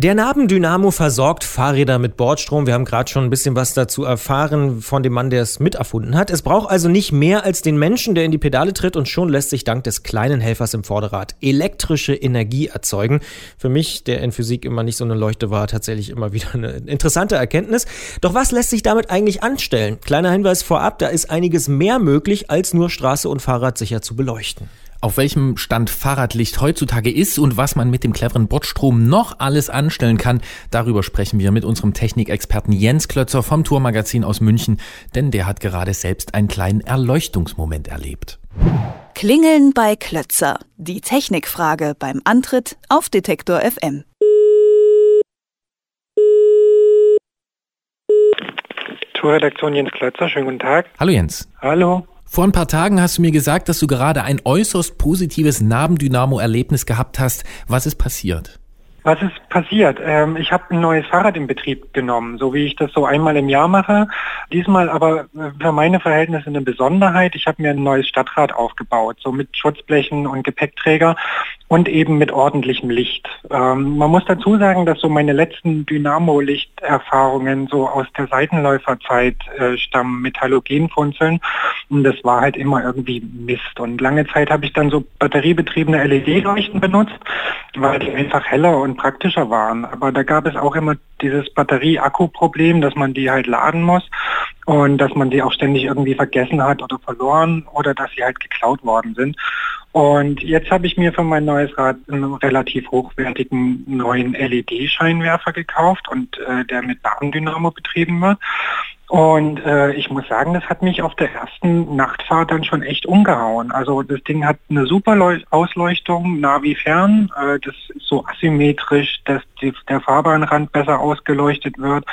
Der Nabendynamo versorgt Fahrräder mit Bordstrom. Wir haben gerade schon ein bisschen was dazu erfahren von dem Mann, der es miterfunden hat. Es braucht also nicht mehr als den Menschen, der in die Pedale tritt und schon lässt sich dank des kleinen Helfers im Vorderrad elektrische Energie erzeugen. Für mich, der in Physik immer nicht so eine Leuchte war, tatsächlich immer wieder eine interessante Erkenntnis. Doch was lässt sich damit eigentlich anstellen? Kleiner Hinweis vorab, da ist einiges mehr möglich, als nur Straße und Fahrrad sicher zu beleuchten. Auf welchem Stand Fahrradlicht heutzutage ist und was man mit dem cleveren Bordstrom noch alles anstellen kann, darüber sprechen wir mit unserem Technikexperten Jens Klötzer vom Tourmagazin aus München, denn der hat gerade selbst einen kleinen Erleuchtungsmoment erlebt. Klingeln bei Klötzer. Die Technikfrage beim Antritt auf Detektor FM. Tourredaktion Jens Klötzer, schönen guten Tag. Hallo Jens. Hallo. Vor ein paar Tagen hast du mir gesagt, dass du gerade ein äußerst positives Nabendynamo-Erlebnis gehabt hast. Was ist passiert? Was ist passiert? Ähm, ich habe ein neues Fahrrad in Betrieb genommen, so wie ich das so einmal im Jahr mache. Diesmal aber äh, für meine Verhältnisse eine Besonderheit. Ich habe mir ein neues Stadtrad aufgebaut, so mit Schutzblechen und Gepäckträger und eben mit ordentlichem Licht. Ähm, man muss dazu sagen, dass so meine letzten Dynamo-Lichterfahrungen so aus der Seitenläuferzeit äh, stammen mit Halogenfunzeln und das war halt immer irgendwie Mist. Und lange Zeit habe ich dann so batteriebetriebene LED-Leuchten benutzt, weil die einfach heller und praktischer waren. Aber da gab es auch immer dieses Batterie-Akku-Problem, dass man die halt laden muss und dass man die auch ständig irgendwie vergessen hat oder verloren oder dass sie halt geklaut worden sind. Und jetzt habe ich mir für mein neues Rad einen relativ hochwertigen neuen LED-Scheinwerfer gekauft und äh, der mit Nabendynamo betrieben wird. Und äh, ich muss sagen, das hat mich auf der ersten Nachtfahrt dann schon echt umgehauen. Also das Ding hat eine super Leu Ausleuchtung, nah wie fern. Äh, das ist so asymmetrisch, dass die, der Fahrbahnrand besser ausgeleuchtet wird.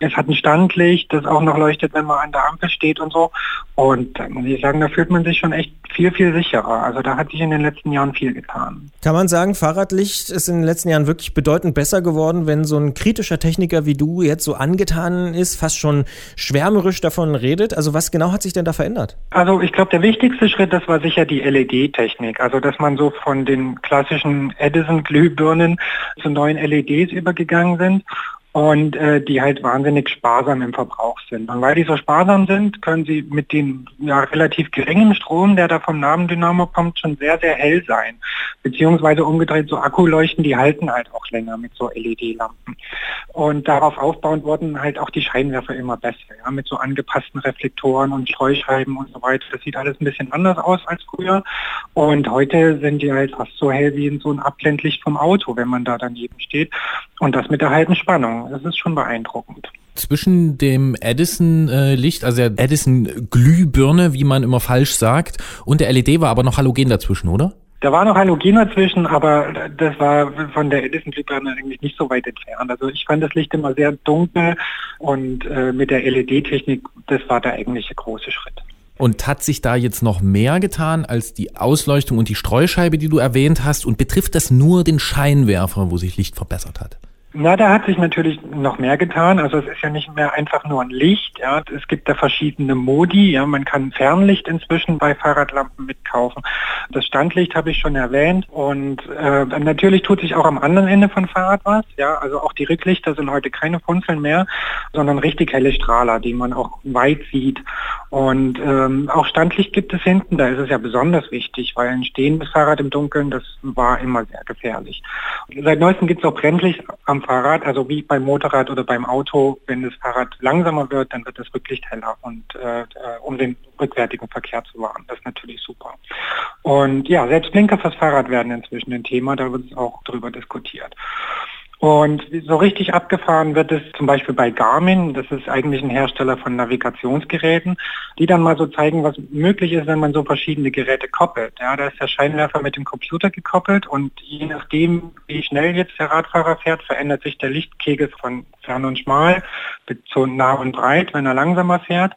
Es hat ein Standlicht, das auch noch leuchtet, wenn man an der Ampel steht und so. Und da muss ich sagen, da fühlt man sich schon echt viel, viel sicherer. Also da hat sich in den letzten Jahren viel getan. Kann man sagen, Fahrradlicht ist in den letzten Jahren wirklich bedeutend besser geworden, wenn so ein kritischer Techniker wie du jetzt so angetan ist, fast schon schwärmerisch davon redet. Also was genau hat sich denn da verändert? Also ich glaube, der wichtigste Schritt, das war sicher die LED-Technik. Also dass man so von den klassischen Edison-Glühbirnen zu neuen LEDs übergegangen sind und äh, die halt wahnsinnig sparsam im Verbrauch sind. Und weil die so sparsam sind, können sie mit dem ja, relativ geringen Strom, der da vom Nabendynamo kommt, schon sehr, sehr hell sein. Beziehungsweise umgedreht, so Akkuleuchten, die halten halt auch länger mit so LED-Lampen. Und darauf aufbauend wurden halt auch die Scheinwerfer immer besser, ja, mit so angepassten Reflektoren und Streuscheiben und so weiter. Das sieht alles ein bisschen anders aus als früher. Und heute sind die halt fast so hell wie in so ein Abblendlicht vom Auto, wenn man da daneben steht. Und das mit der halben Spannung. Das ist schon beeindruckend. Zwischen dem Edison-Licht, also der Edison-Glühbirne, wie man immer falsch sagt, und der LED war aber noch Halogen dazwischen, oder? Da war noch Halogen dazwischen, aber das war von der Edison-Glühbirne eigentlich nicht so weit entfernt. Also ich fand das Licht immer sehr dunkel und äh, mit der LED-Technik, das war der eigentliche große Schritt. Und hat sich da jetzt noch mehr getan als die Ausleuchtung und die Streuscheibe, die du erwähnt hast? Und betrifft das nur den Scheinwerfer, wo sich Licht verbessert hat? Na, da hat sich natürlich noch mehr getan. Also es ist ja nicht mehr einfach nur ein Licht. Ja. Es gibt da verschiedene Modi. Ja. Man kann Fernlicht inzwischen bei Fahrradlampen mitkaufen. Das Standlicht habe ich schon erwähnt. Und äh, natürlich tut sich auch am anderen Ende von Fahrrad was. Ja. Also auch die Rücklichter sind heute keine Funzeln mehr, sondern richtig helle Strahler, die man auch weit sieht. Und ähm, auch Standlicht gibt es hinten. Da ist es ja besonders wichtig, weil ein stehendes Fahrrad im Dunkeln, das war immer sehr gefährlich. Seit neuestem gibt es auch Brennlicht am Fahrrad, also wie beim Motorrad oder beim Auto, wenn das Fahrrad langsamer wird, dann wird das Rücklicht heller und äh, äh, um den rückwärtigen Verkehr zu wahren. Das ist natürlich super. Und ja, selbst Blinker fürs Fahrrad werden inzwischen ein Thema, da wird es auch drüber diskutiert. Und so richtig abgefahren wird es zum Beispiel bei Garmin, das ist eigentlich ein Hersteller von Navigationsgeräten, die dann mal so zeigen, was möglich ist, wenn man so verschiedene Geräte koppelt. Ja, da ist der Scheinwerfer mit dem Computer gekoppelt und je nachdem, wie schnell jetzt der Radfahrer fährt, verändert sich der Lichtkegel von fern und schmal zu nah und breit, wenn er langsamer fährt.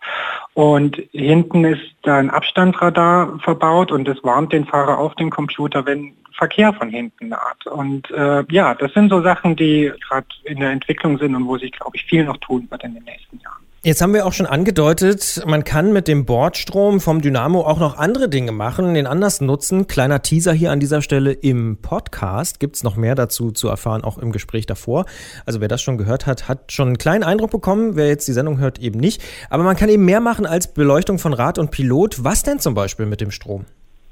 Und hinten ist ein Abstandsradar verbaut und das warnt den Fahrer auf den Computer, wenn Verkehr von hinten naht. Und äh, ja, das sind so Sachen, die gerade in der Entwicklung sind und wo sich, glaube ich, viel noch tun wird in den nächsten Jahren. Jetzt haben wir auch schon angedeutet, man kann mit dem Bordstrom vom Dynamo auch noch andere Dinge machen, den anders nutzen. Kleiner Teaser hier an dieser Stelle im Podcast. Gibt es noch mehr dazu zu erfahren, auch im Gespräch davor. Also wer das schon gehört hat, hat schon einen kleinen Eindruck bekommen. Wer jetzt die Sendung hört, eben nicht. Aber man kann eben mehr machen als Beleuchtung von Rad und Pilot. Was denn zum Beispiel mit dem Strom?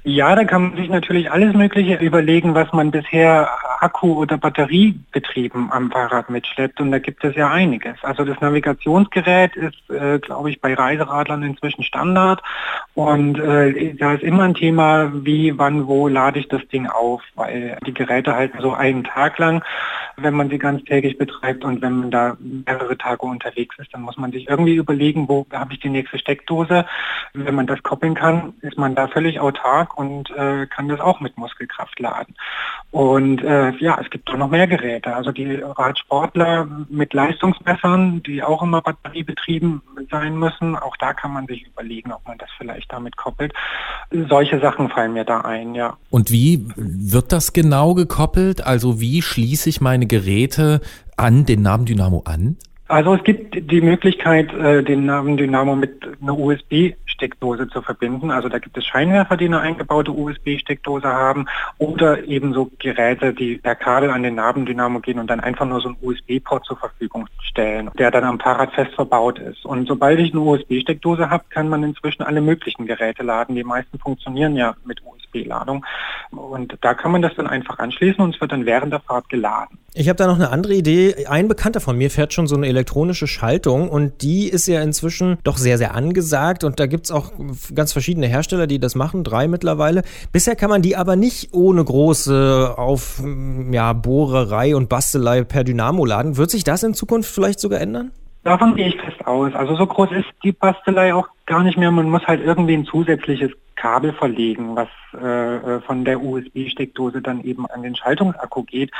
Ja, da kann man sich natürlich alles Mögliche überlegen, was man bisher Akku- oder Batteriebetrieben am Fahrrad mitschleppt. Und da gibt es ja einiges. Also das Navigationsgerät ist, äh, glaube ich, bei Reiseradlern inzwischen Standard. Und äh, da ist immer ein Thema, wie, wann, wo lade ich das Ding auf, weil die Geräte halten so einen Tag lang, wenn man sie ganztägig betreibt. Und wenn man da mehrere Tage unterwegs ist, dann muss man sich irgendwie überlegen, wo habe ich die nächste Steckdose. Wenn man das koppeln kann, ist man da völlig autark und äh, kann das auch mit Muskelkraft laden. Und äh, ja, es gibt auch noch mehr Geräte. Also die Radsportler mit Leistungsmessern, die auch immer batteriebetrieben sein müssen, auch da kann man sich überlegen, ob man das vielleicht damit koppelt. Solche Sachen fallen mir da ein, ja. Und wie wird das genau gekoppelt? Also wie schließe ich meine Geräte an den Namen Dynamo an? Also es gibt die Möglichkeit, äh, den Namen Dynamo mit einer USB-Steckdose zu verbinden. Also da gibt es Scheinwerfer, die eine eingebaute USB-Steckdose haben oder ebenso Geräte, die per Kabel an den Namen Dynamo gehen und dann einfach nur so einen USB-Port zur Verfügung stellen, der dann am Fahrrad fest verbaut ist. Und sobald ich eine USB-Steckdose habe, kann man inzwischen alle möglichen Geräte laden. Die meisten funktionieren ja mit USB-Ladung. Und da kann man das dann einfach anschließen und es wird dann während der Fahrt geladen. Ich habe da noch eine andere Idee. Ein Bekannter von mir fährt schon so eine elektronische Schaltung und die ist ja inzwischen doch sehr, sehr angesagt und da gibt es auch ganz verschiedene Hersteller, die das machen, drei mittlerweile. Bisher kann man die aber nicht ohne große auf ja, Bohrerei und Bastelei per Dynamo laden. Wird sich das in Zukunft vielleicht sogar ändern? Davon gehe ich fest aus. Also so groß ist die Bastelei auch gar nicht mehr. Man muss halt irgendwie ein zusätzliches Kabel verlegen, was äh, äh von der USB-Steckdose dann eben an den Schaltungsakku geht.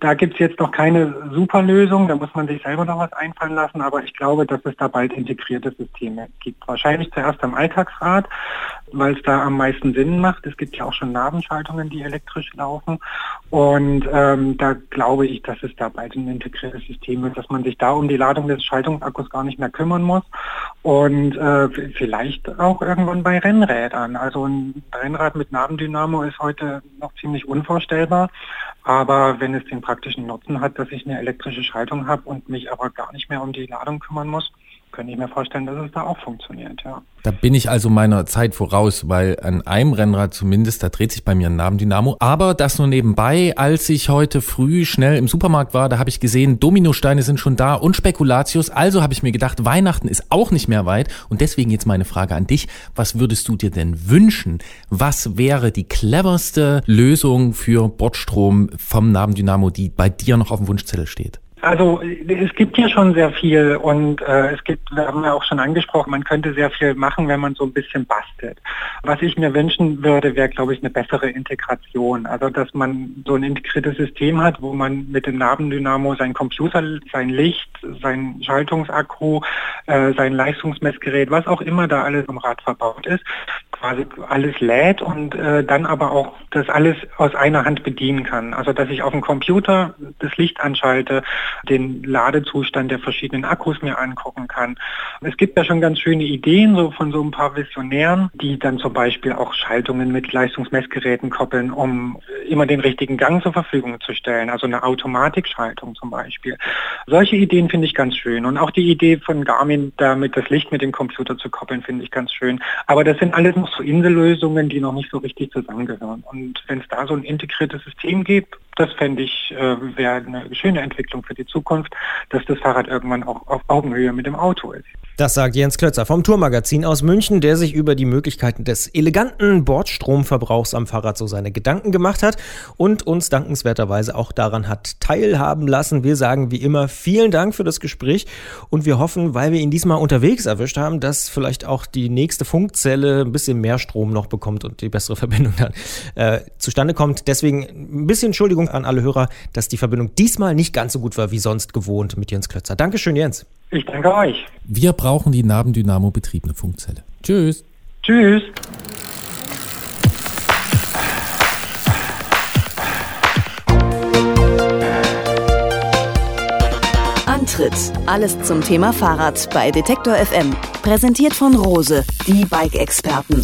Da gibt es jetzt noch keine super Lösung, da muss man sich selber noch was einfallen lassen, aber ich glaube, dass es da bald integrierte Systeme gibt. Wahrscheinlich zuerst am Alltagsrad, weil es da am meisten Sinn macht. Es gibt ja auch schon Nabenschaltungen, die elektrisch laufen und ähm, da glaube ich, dass es da bald ein integriertes System wird, dass man sich da um die Ladung des Schaltungsakkus gar nicht mehr kümmern muss und äh, vielleicht auch irgendwann bei Rennrädern. Also ein Rennrad mit Nabendynamo ist heute noch ziemlich unvorstellbar. Aber wenn es den praktischen Nutzen hat, dass ich eine elektrische Schaltung habe und mich aber gar nicht mehr um die Ladung kümmern muss, könnte ich mir vorstellen, dass es da auch funktioniert, ja. Da bin ich also meiner Zeit voraus, weil an einem Rennrad zumindest, da dreht sich bei mir ein Nabendynamo. Aber das nur nebenbei, als ich heute früh schnell im Supermarkt war, da habe ich gesehen, Dominosteine sind schon da und Spekulatius. Also habe ich mir gedacht, Weihnachten ist auch nicht mehr weit. Und deswegen jetzt meine Frage an dich. Was würdest du dir denn wünschen? Was wäre die cleverste Lösung für Bordstrom vom Nabendynamo, die bei dir noch auf dem Wunschzettel steht? Also es gibt ja schon sehr viel und äh, es gibt, wir haben ja auch schon angesprochen, man könnte sehr viel machen, wenn man so ein bisschen bastelt. Was ich mir wünschen würde, wäre, glaube ich, eine bessere Integration. Also dass man so ein integriertes System hat, wo man mit dem Nabendynamo sein Computer, sein Licht, sein Schaltungsakku, äh, sein Leistungsmessgerät, was auch immer da alles im Rad verbaut ist, quasi alles lädt und äh, dann aber auch das alles aus einer Hand bedienen kann. Also dass ich auf dem Computer das Licht anschalte, den Ladezustand der verschiedenen Akkus mir angucken kann. Es gibt ja schon ganz schöne Ideen so von so ein paar Visionären, die dann zum Beispiel auch Schaltungen mit Leistungsmessgeräten koppeln, um immer den richtigen Gang zur Verfügung zu stellen, also eine Automatikschaltung zum Beispiel. Solche Ideen finde ich ganz schön und auch die Idee von Garmin, damit das Licht mit dem Computer zu koppeln, finde ich ganz schön. Aber das sind alles noch so Insellösungen, die noch nicht so richtig zusammengehören. Und wenn es da so ein integriertes System gibt, das fände ich, äh, wäre eine schöne Entwicklung für die Zukunft, dass das Fahrrad irgendwann auch auf Augenhöhe mit dem Auto ist. Das sagt Jens Klötzer vom Tourmagazin aus München, der sich über die Möglichkeiten des eleganten Bordstromverbrauchs am Fahrrad so seine Gedanken gemacht hat und uns dankenswerterweise auch daran hat teilhaben lassen. Wir sagen wie immer vielen Dank für das Gespräch und wir hoffen, weil wir ihn diesmal unterwegs erwischt haben, dass vielleicht auch die nächste Funkzelle ein bisschen mehr Strom noch bekommt und die bessere Verbindung dann äh, zustande kommt. Deswegen ein bisschen Entschuldigung an alle Hörer, dass die Verbindung diesmal nicht ganz so gut war wie sonst gewohnt mit Jens Klötzer. Dankeschön, Jens. Ich danke euch. Wir brauchen die Nabendynamo betriebene Funkzelle. Tschüss. Tschüss. Pedaletritt. Alles zum Thema Fahrrad bei Detektor FM. Präsentiert von Rose, die Bike-Experten.